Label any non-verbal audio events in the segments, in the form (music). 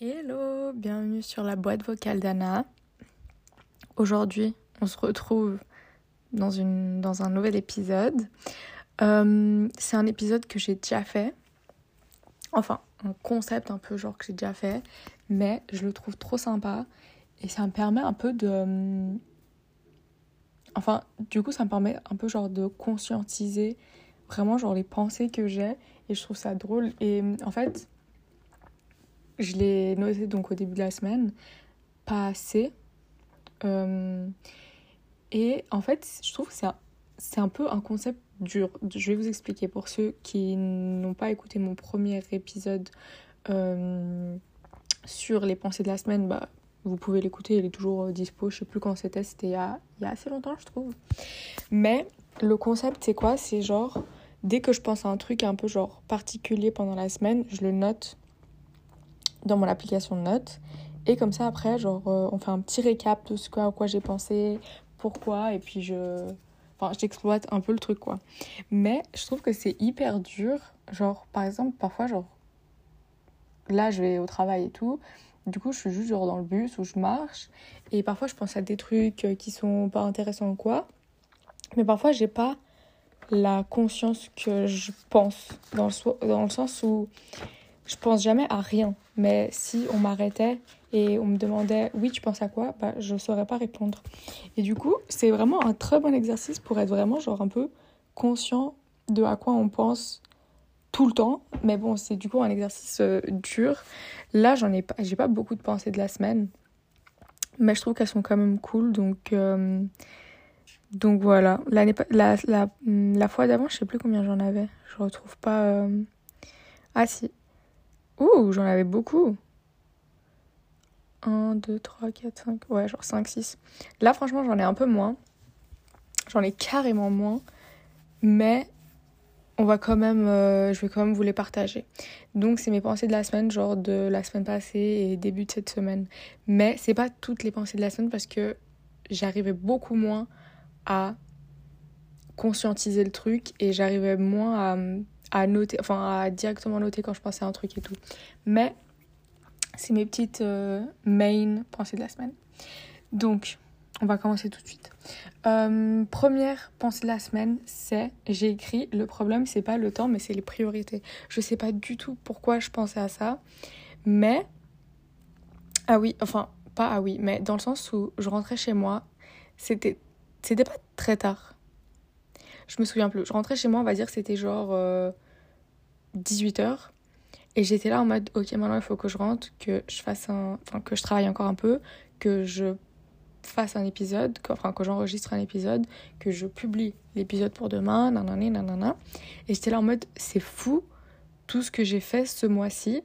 Hello, bienvenue sur la boîte vocale d'Anna. Aujourd'hui, on se retrouve dans, une, dans un nouvel épisode. Euh, c'est un épisode que j'ai déjà fait. Enfin, un concept un peu genre que j'ai déjà fait. Mais je le trouve trop sympa. Et ça me permet un peu de... Enfin, du coup, ça me permet un peu genre de conscientiser vraiment genre les pensées que j'ai. Et je trouve ça drôle. Et en fait je l'ai noté donc au début de la semaine, pas assez. Euh, et en fait, je trouve que c'est un, peu un concept dur. Je vais vous expliquer pour ceux qui n'ont pas écouté mon premier épisode euh, sur les pensées de la semaine. Bah, vous pouvez l'écouter, il est toujours euh, dispo. Je sais plus quand c'était, c'était il, y a, assez longtemps, je trouve. Mais le concept, c'est quoi? C'est genre, dès que je pense à un truc un peu genre particulier pendant la semaine, je le note dans mon application de notes. Et comme ça, après, genre, euh, on fait un petit récap de ce à quoi j'ai pensé, pourquoi, et puis je. Enfin, j'exploite un peu le truc, quoi. Mais je trouve que c'est hyper dur. Genre, par exemple, parfois, genre. Là, je vais au travail et tout. Du coup, je suis juste dans le bus où je marche. Et parfois, je pense à des trucs qui sont pas intéressants ou quoi. Mais parfois, j'ai pas la conscience que je pense. Dans le, dans le sens où je pense jamais à rien. Mais si on m'arrêtait et on me demandait oui, tu penses à quoi? bah, Je saurais pas répondre. Et du coup, c'est vraiment un très bon exercice pour être vraiment genre un peu conscient de à quoi on pense tout le temps. Mais bon, c'est du coup un exercice euh, dur. Là, j'en ai pas, j'ai pas beaucoup de pensées de la semaine. Mais je trouve qu'elles sont quand même cool. Donc, euh, donc voilà. L'année, la, la, la fois d'avant, je sais plus combien j'en avais. Je retrouve pas. Euh, ah si, Ouh, j'en avais beaucoup. 1, 2, 3, 4, 5. Ouais, genre 5, 6. Là, franchement, j'en ai un peu moins. J'en ai carrément moins. Mais on va quand même, euh, je vais quand même vous les partager. Donc, c'est mes pensées de la semaine, genre de la semaine passée et début de cette semaine. Mais c'est pas toutes les pensées de la semaine parce que j'arrivais beaucoup moins à conscientiser le truc et j'arrivais moins à noter, enfin à directement noter quand je pensais à un truc et tout. Mais c'est mes petites euh, main pensées de la semaine. Donc, on va commencer tout de suite. Euh, première pensée de la semaine, c'est j'ai écrit le problème c'est pas le temps mais c'est les priorités. Je sais pas du tout pourquoi je pensais à ça, mais ah oui, enfin pas ah oui, mais dans le sens où je rentrais chez moi, c'était c'était pas très tard. Je me souviens plus. Je rentrais chez moi, on va dire c'était genre 18h. Euh, et j'étais là en mode, ok, maintenant il faut que je rentre, que je fasse un. Enfin, que je travaille encore un peu, que je fasse un épisode, que, enfin, que j'enregistre un épisode, que je publie l'épisode pour demain, nanana, nanana. Et j'étais là en mode, c'est fou tout ce que j'ai fait ce mois-ci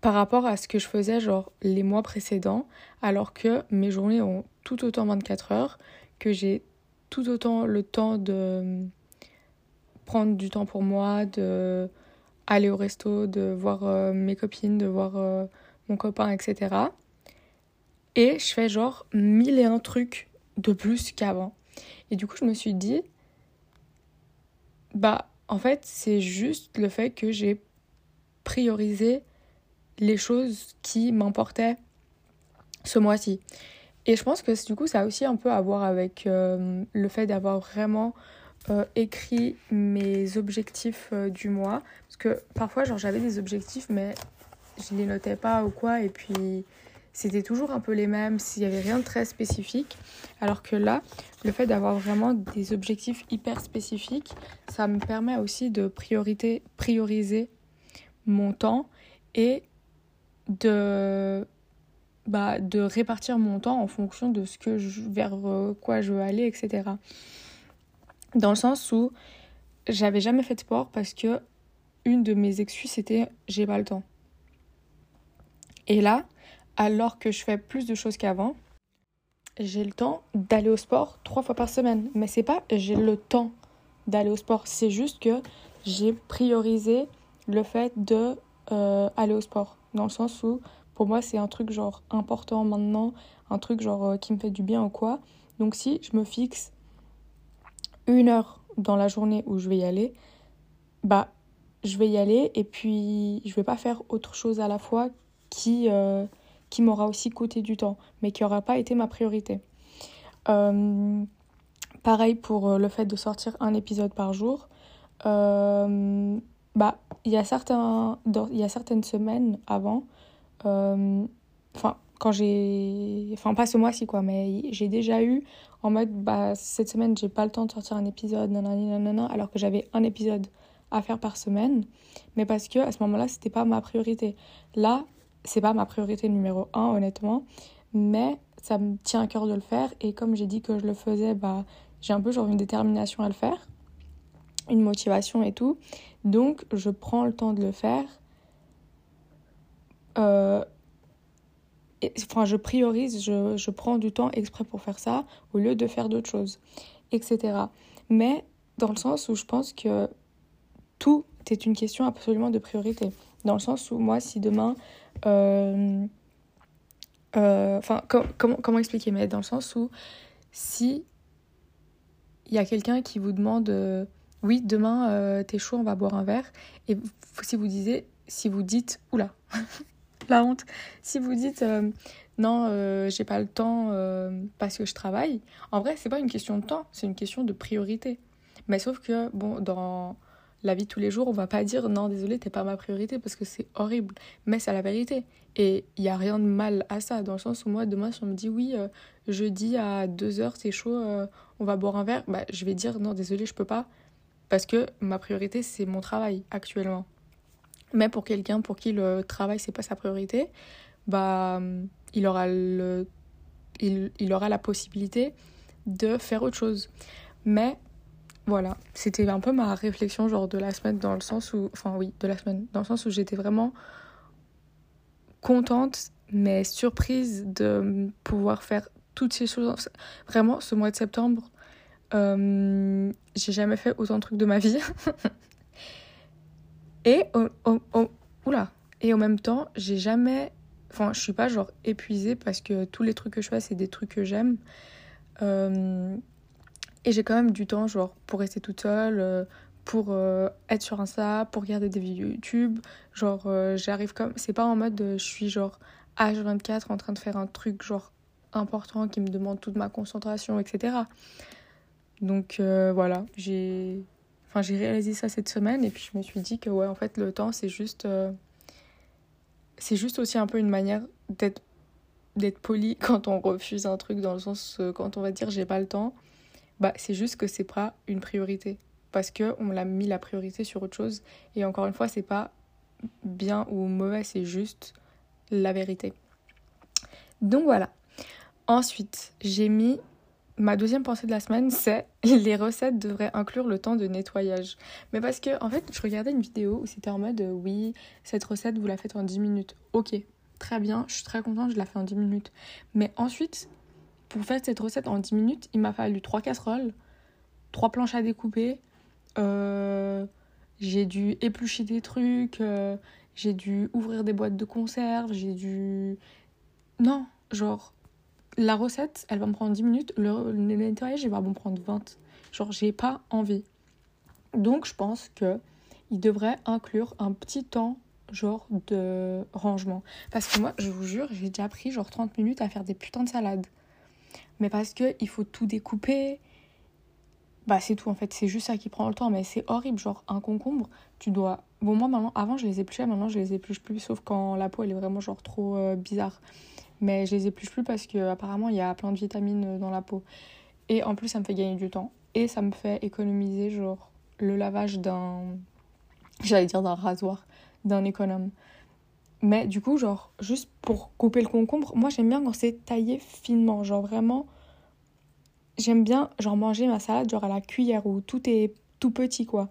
par rapport à ce que je faisais genre les mois précédents, alors que mes journées ont tout autant 24 heures, que j'ai tout autant le temps de prendre du temps pour moi, de aller au resto, de voir euh, mes copines, de voir euh, mon copain, etc. Et je fais genre mille et un trucs de plus qu'avant. Et du coup, je me suis dit, bah, en fait, c'est juste le fait que j'ai priorisé les choses qui m'importaient ce mois-ci. Et je pense que du coup, ça a aussi un peu à voir avec euh, le fait d'avoir vraiment euh, écrit mes objectifs euh, du mois. Parce que parfois, genre, j'avais des objectifs, mais je les notais pas ou quoi. Et puis, c'était toujours un peu les mêmes, s'il n'y avait rien de très spécifique. Alors que là, le fait d'avoir vraiment des objectifs hyper spécifiques, ça me permet aussi de priorité, prioriser mon temps et de bah, de répartir mon temps en fonction de ce que vers euh, quoi je veux aller, etc. Dans le sens où j'avais jamais fait de sport parce que une de mes excuses c'était j'ai pas le temps. Et là, alors que je fais plus de choses qu'avant, j'ai le temps d'aller au sport trois fois par semaine. Mais c'est pas j'ai le temps d'aller au sport, c'est juste que j'ai priorisé le fait de euh, aller au sport. Dans le sens où pour moi, c'est un truc genre important maintenant, un truc genre euh, qui me fait du bien ou quoi. Donc si je me fixe une heure dans la journée où je vais y aller, bah je vais y aller et puis je vais pas faire autre chose à la fois qui, euh, qui m'aura aussi coûté du temps, mais qui n'aura pas été ma priorité. Euh, pareil pour euh, le fait de sortir un épisode par jour. bah, il y a certains, il y a certaines semaines avant, enfin quand j'ai, enfin pas ce mois-ci quoi, mais j'ai déjà eu en mode bah cette semaine j'ai pas le temps de sortir un épisode, nanana, alors que j'avais un épisode à faire par semaine, mais parce que à ce moment-là c'était pas ma priorité. Là, c'est pas ma priorité numéro un honnêtement, mais ça me tient à cœur de le faire et comme j'ai dit que je le faisais, bah j'ai un peu genre une détermination à le faire, une motivation et tout, donc je prends le temps de le faire. Euh, enfin, je priorise, je, je, prends du temps exprès pour faire ça au lieu de faire d'autres choses, etc. Mais dans le sens où je pense que tout est une question absolument de priorité. Dans le sens où moi, si demain... Euh, euh, enfin, comment, expliquer Mais dans le sens où si il y a quelqu'un qui vous demande euh, oui demain t'es chaud on va boire un verre et si vous disiez si vous dites oula (laughs) la honte. Si vous dites non, j'ai pas le temps parce que je travaille, en vrai, c'est pas une question de temps, c'est une question de priorité. Mais sauf que, bon, dans la vie de tous les jours, on va pas dire non, désolé, t'es pas ma priorité parce que c'est horrible. Mais c'est la vérité. Et il y a rien de mal à ça, dans le sens où moi, demain, si on me dit oui, jeudi à 2h, c'est chaud, on va boire un verre, bah, je vais dire non, désolé, je peux pas. Parce que ma priorité, c'est mon travail actuellement. Mais pour quelqu'un pour qui le travail c'est pas sa priorité, bah il aura le il, il, aura la possibilité de faire autre chose. Mais voilà, c'était un peu ma réflexion genre de la semaine dans le sens où enfin oui, de la semaine dans le sens où j'étais vraiment contente mais surprise de pouvoir faire toutes ces choses. Vraiment, ce mois de septembre, euh, j'ai jamais fait autant de trucs de ma vie. (laughs) Et oula. Et en même temps, j'ai jamais. Enfin, je suis pas genre épuisée parce que tous les trucs que je fais, c'est des trucs que j'aime. Euh, et j'ai quand même du temps, genre, pour rester toute seule, euh, pour euh, être sur Insta, pour regarder des vidéos YouTube. Genre, j'arrive comme. C'est pas en mode je suis genre H24 en train de faire un truc, genre, important qui me demande toute ma concentration, etc. Donc, voilà, j'ai Enfin, j'ai réalisé ça cette semaine et puis je me suis dit que ouais, en fait, le temps, c'est juste, euh, c'est juste aussi un peu une manière d'être, d'être poli (laughs) quand on refuse un truc, dans le sens euh, quand on va dire j'ai pas le temps, bah c'est juste que c'est pas une priorité parce que on l'a mis la priorité sur autre chose et encore une fois, c'est pas bien ou mauvais, c'est juste la vérité. Donc voilà. Ensuite, j'ai mis ma deuxième pensée de la semaine, c'est (laughs) les recettes devraient inclure le temps de nettoyage. Mais parce que, en fait, je regardais une vidéo où c'était en mode euh, oui, cette recette, vous la faites en 10 minutes. Ok, très bien, je suis très contente, je la fais en 10 minutes. Mais ensuite, pour faire cette recette en 10 minutes, il m'a fallu 3 casseroles, 3 planches à découper, euh, j'ai dû éplucher des trucs, euh, j'ai dû ouvrir des boîtes de conserve, j'ai dû. Non, genre, la recette, elle va me prendre 10 minutes. Le, nettoyage, il va me prendre 20. Genre, j'ai pas envie. Donc, je pense que il devrait inclure un petit temps genre de rangement. Parce que moi, je vous jure, j'ai déjà pris genre 30 minutes à faire des putains de salades. Mais parce que il faut tout découper. Bah, c'est tout en fait, c'est juste ça qui prend le temps. Mais c'est horrible, genre un concombre, tu dois. Bon, moi maintenant, avant je les épluchais, maintenant je les épluche plus, sauf quand la peau elle est vraiment genre trop euh, bizarre. Mais je les épluche plus parce qu'apparemment il y a plein de vitamines euh, dans la peau. Et en plus ça me fait gagner du temps. Et ça me fait économiser genre le lavage d'un... J'allais dire d'un rasoir, d'un économe. Mais du coup genre juste pour couper le concombre, moi j'aime bien quand c'est taillé finement. Genre vraiment... J'aime bien genre manger ma salade genre à la cuillère où tout est tout petit quoi.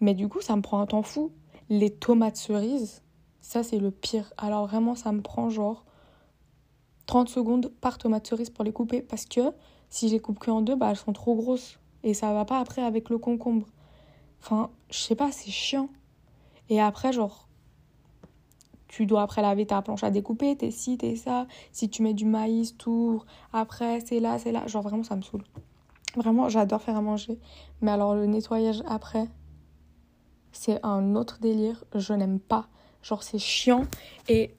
Mais du coup ça me prend un temps fou. Les tomates cerises, ça c'est le pire. Alors vraiment ça me prend genre 30 secondes par tomate cerise pour les couper parce que si je les coupe que en deux, bah elles sont trop grosses et ça va pas après avec le concombre. Enfin, je sais pas, c'est chiant. Et après, genre, tu dois après laver ta planche à découper, t'es ci, t'es ça. Si tu mets du maïs, tour, après, c'est là, c'est là. Genre, vraiment, ça me saoule. Vraiment, j'adore faire à manger. Mais alors, le nettoyage après, c'est un autre délire. Je n'aime pas. Genre, c'est chiant. Et,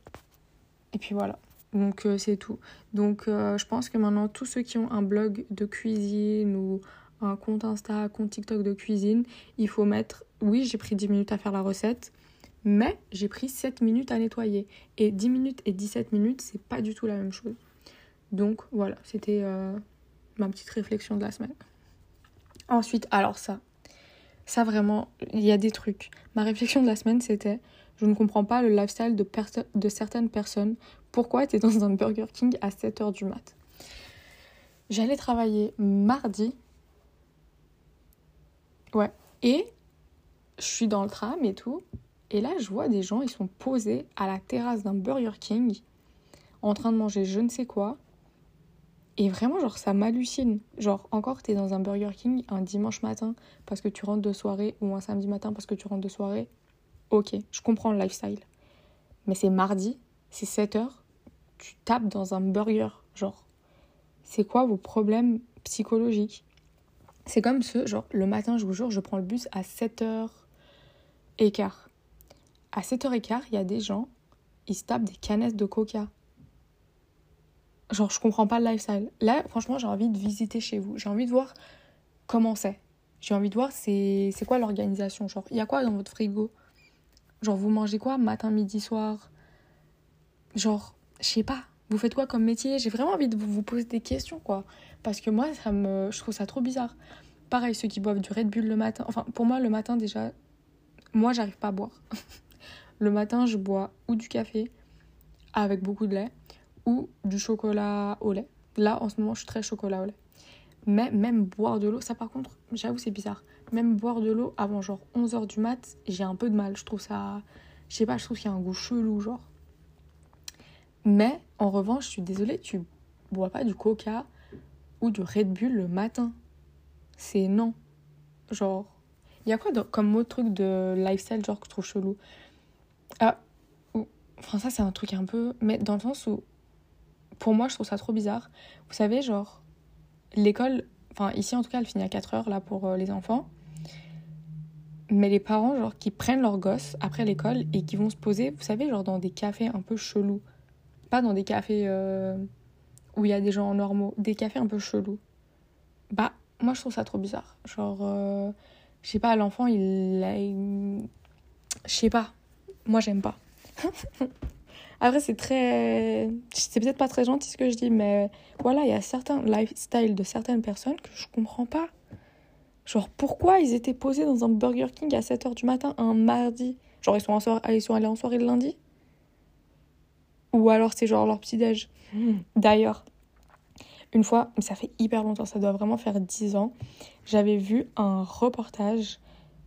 et puis voilà. Donc, euh, c'est tout. Donc, euh, je pense que maintenant, tous ceux qui ont un blog de cuisine ou un compte Insta, un compte TikTok de cuisine, il faut mettre. Oui, j'ai pris 10 minutes à faire la recette mais j'ai pris 7 minutes à nettoyer. Et 10 minutes et 17 minutes, c'est pas du tout la même chose. Donc voilà, c'était euh, ma petite réflexion de la semaine. Ensuite, alors ça, ça vraiment, il y a des trucs. Ma réflexion de la semaine, c'était je ne comprends pas le lifestyle de, de certaines personnes. Pourquoi tu dans un Burger King à 7h du mat? J'allais travailler mardi. Ouais. Et je suis dans le tram et tout. Et là, je vois des gens, ils sont posés à la terrasse d'un Burger King, en train de manger je ne sais quoi. Et vraiment, genre, ça m'hallucine. Genre, encore, t'es dans un Burger King un dimanche matin parce que tu rentres de soirée ou un samedi matin parce que tu rentres de soirée. Ok, je comprends le lifestyle. Mais c'est mardi, c'est 7 heures, tu tapes dans un burger. Genre, c'est quoi vos problèmes psychologiques? C'est comme ce, genre, le matin, je vous jure, je prends le bus à 7 heures et à 7h15, il y a des gens, ils se tapent des canettes de coca. Genre, je comprends pas le lifestyle. Là, franchement, j'ai envie de visiter chez vous. J'ai envie de voir comment c'est. J'ai envie de voir c'est quoi l'organisation. Genre, il y a quoi dans votre frigo? Genre, vous mangez quoi matin, midi, soir? Genre, je sais pas. Vous faites quoi comme métier? J'ai vraiment envie de vous poser des questions, quoi. Parce que moi, ça me, je trouve ça trop bizarre. Pareil, ceux qui boivent du Red Bull le matin. Enfin, pour moi, le matin, déjà, moi, j'arrive pas à boire. (laughs) Le matin, je bois ou du café avec beaucoup de lait ou du chocolat au lait. Là, en ce moment, je suis très chocolat au lait. Mais même boire de l'eau, ça par contre, j'avoue, c'est bizarre. Même boire de l'eau avant genre 11h du mat, j'ai un peu de mal. Je trouve ça. Je sais pas, je trouve qu'il y a un goût chelou, genre. Mais en revanche, je suis désolée, tu bois pas du coca ou du Red Bull le matin. C'est non. Genre, il y a quoi comme autre truc de lifestyle, genre, que je trouve chelou? Ah, enfin ça c'est un truc un peu... Mais dans le sens où, pour moi je trouve ça trop bizarre. Vous savez, genre, l'école, enfin ici en tout cas elle finit à 4 heures là pour euh, les enfants. Mais les parents, genre, qui prennent leurs gosses après l'école et qui vont se poser, vous savez, genre dans des cafés un peu chelous. Pas dans des cafés euh, où il y a des gens normaux, des cafés un peu chelous. Bah, moi je trouve ça trop bizarre. Genre, euh, je sais pas, l'enfant il... il... Je sais pas, moi, j'aime pas. (laughs) Après, c'est très. C'est peut-être pas très gentil ce que je dis, mais voilà, il y a certains lifestyles de certaines personnes que je comprends pas. Genre, pourquoi ils étaient posés dans un Burger King à 7h du matin un mardi? Genre, ils sont, en soirée, ils sont allés en soirée le lundi? Ou alors c'est genre leur petit-déj D'ailleurs, une fois, ça fait hyper longtemps, ça doit vraiment faire 10 ans, j'avais vu un reportage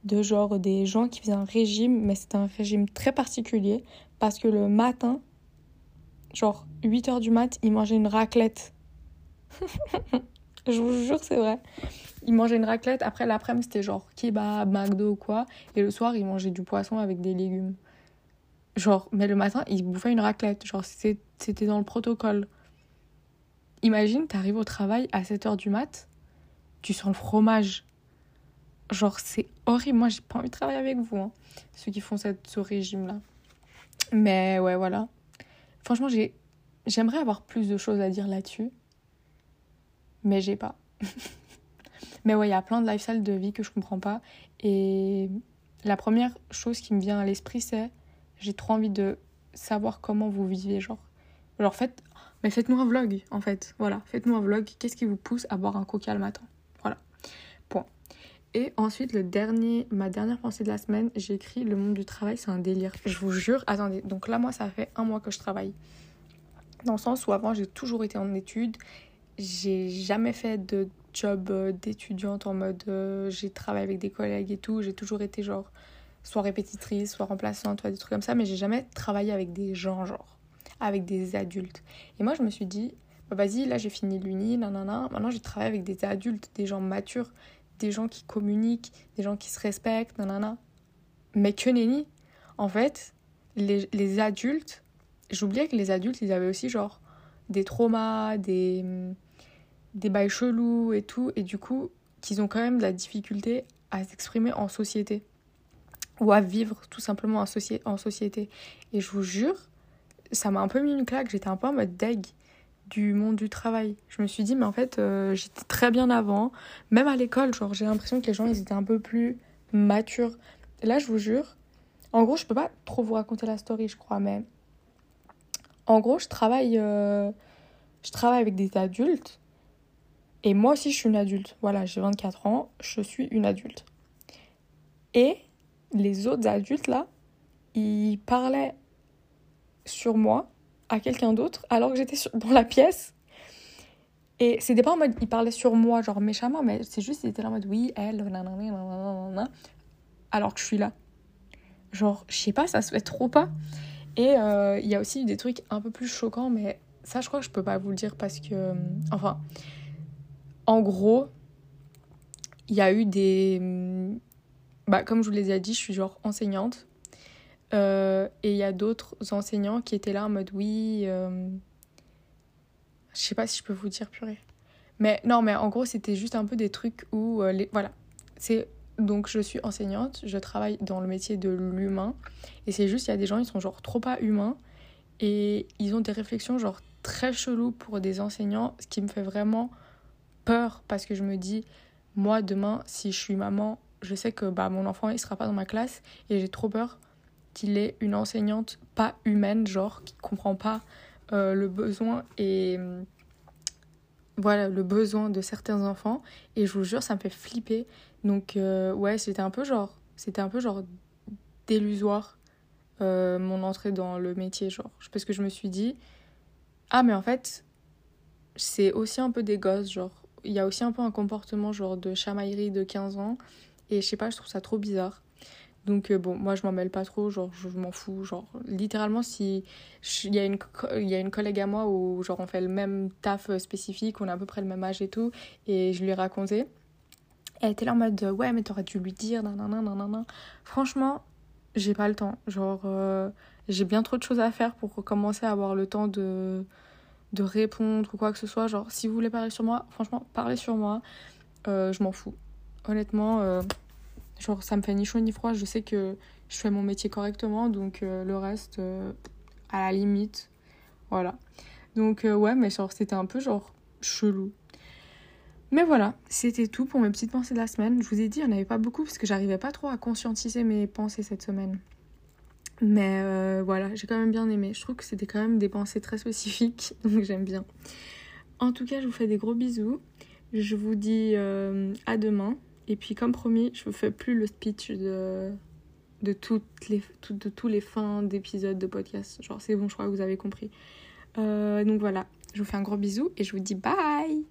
de genre des gens qui faisaient un régime, mais c'était un régime très particulier parce que le matin, genre 8 heures du mat, ils mangeaient une raclette. (laughs) Je vous jure, c'est vrai. Ils mangeaient une raclette, après l'après-midi, c'était genre kebab, McDo ou quoi, et le soir, ils mangeaient du poisson avec des légumes. Genre, mais le matin, ils bouffaient une raclette. Genre, c'était dans le protocole. Imagine, t'arrives au travail à 7 heures du mat, tu sens le fromage Genre, c'est horrible. Moi, j'ai pas envie de travailler avec vous, hein, ceux qui font cette, ce régime-là. Mais ouais, voilà. Franchement, j'ai, j'aimerais avoir plus de choses à dire là-dessus. Mais j'ai pas. (laughs) mais ouais, il y a plein de lifestyles de vie que je comprends pas. Et la première chose qui me vient à l'esprit, c'est j'ai trop envie de savoir comment vous vivez, genre. Alors faites, mais faites-nous un vlog, en fait. Voilà, faites-nous un vlog. Qu'est-ce qui vous pousse à boire un coca le matin? Et ensuite, le dernier, ma dernière pensée de la semaine, j'ai écrit Le monde du travail, c'est un délire. Je vous jure, attendez, donc là, moi, ça fait un mois que je travaille. Dans le sens où avant, j'ai toujours été en études. J'ai jamais fait de job euh, d'étudiante en mode euh, j'ai travaillé avec des collègues et tout. J'ai toujours été genre soit répétitrice, soit remplaçante, soit des trucs comme ça. Mais j'ai jamais travaillé avec des gens, genre, avec des adultes. Et moi, je me suis dit, bah, vas-y, là, j'ai fini l'uni, nanana. Maintenant, j'ai travaillé avec des adultes, des gens matures des gens qui communiquent, des gens qui se respectent, nanana. Mais que nenni. En fait, les, les adultes, j'oubliais que les adultes, ils avaient aussi genre des traumas, des, des bails chelous et tout, et du coup, qu'ils ont quand même de la difficulté à s'exprimer en société ou à vivre tout simplement en, société. Et je vous jure, ça m'a un peu mis une claque, j'étais un peu en mode deg du monde du travail. Je me suis dit, mais en fait, euh, j'étais très bien avant, même à l'école, genre j'ai l'impression que les gens, ils étaient un peu plus matures. là, je vous jure, en gros, je peux pas trop vous raconter la story, je crois, mais en gros, je travaille, euh, je travaille avec des adultes. Et moi aussi, je suis une adulte. Voilà, j'ai 24 ans, je suis une adulte. Et les autres adultes, là, ils parlaient sur moi à quelqu'un d'autre alors que j'étais dans la pièce. Et c'était pas en mode, ils parlaient sur moi, genre méchamment, mais c'est juste, ils étaient là en mode, oui, elle, alors que je suis là. Genre, je sais pas, ça se fait trop pas. Et euh, il y a aussi des trucs un peu plus choquants, mais ça, je crois que je peux pas vous le dire parce que. Euh, enfin. En gros, il y a eu des. Bah, comme je vous l'ai déjà dit, je suis genre enseignante. Euh, et il y a d'autres enseignants qui étaient là en mode oui. Je sais pas si je peux vous dire purée. Mais non, mais en gros, c'était juste un peu des trucs où. les... Voilà. C'est donc je suis enseignante, je travaille dans le métier de l'humain et c'est juste il y a des gens ils sont genre trop pas humains et ils ont des réflexions genre très cheloues pour des enseignants, ce qui me fait vraiment peur parce que je me dis moi demain si je suis maman, je sais que bah mon enfant il sera pas dans ma classe et j'ai trop peur qu'il ait une enseignante pas humaine genre qui comprend pas euh, le besoin et voilà le besoin de certains enfants. Et je vous jure ça me fait flipper. Donc euh, ouais c'était un peu genre c'était un peu genre délusoire euh, mon entrée dans le métier genre. Parce que je me suis dit ah mais en fait c'est aussi un peu des gosses genre. Il y a aussi un peu un comportement genre de chamaillerie de 15 ans. Et je sais pas je trouve ça trop bizarre donc euh, bon, moi je m'en mêle pas trop, genre je, m'en fous, genre littéralement si il y a une il y a une collègue à moi où genre on fait le même taf euh, spécifique, on a à peu près le même âge et tout et je lui ai raconté. Elle était là en mode ouais, mais t'aurais dû lui dire nanana nanana. Franchement, j'ai pas le temps, genre euh, j'ai bien trop de choses à faire pour commencer à avoir le temps de de répondre ou quoi que ce soit, genre si vous voulez parler sur moi, franchement, parlez sur moi. je m'en fous. Honnêtement Genre, ça me fait ni chaud ni froid. Je sais que je fais mon métier correctement, donc euh, le reste, euh, à la limite. Voilà. Donc, euh, ouais, mais genre, c'était un peu genre chelou. Mais voilà, c'était tout pour mes petites pensées de la semaine. Je vous ai dit, il n'y en avait pas beaucoup parce que j'arrivais pas trop à conscientiser mes pensées cette semaine. Mais voilà, j'ai quand même bien aimé. Je trouve que c'était quand même des pensées très spécifiques, (laughs) donc j'aime bien. En tout cas, je vous fais des gros bisous. Je vous dis à demain et puis, comme promis, je vous fais plus le speech de, de, toutes les, tous les fins d'épisodes de podcast. Genre, c'est bon, je crois que vous avez compris. Euh, donc voilà, je vous fais un gros bisou et je vous dis bye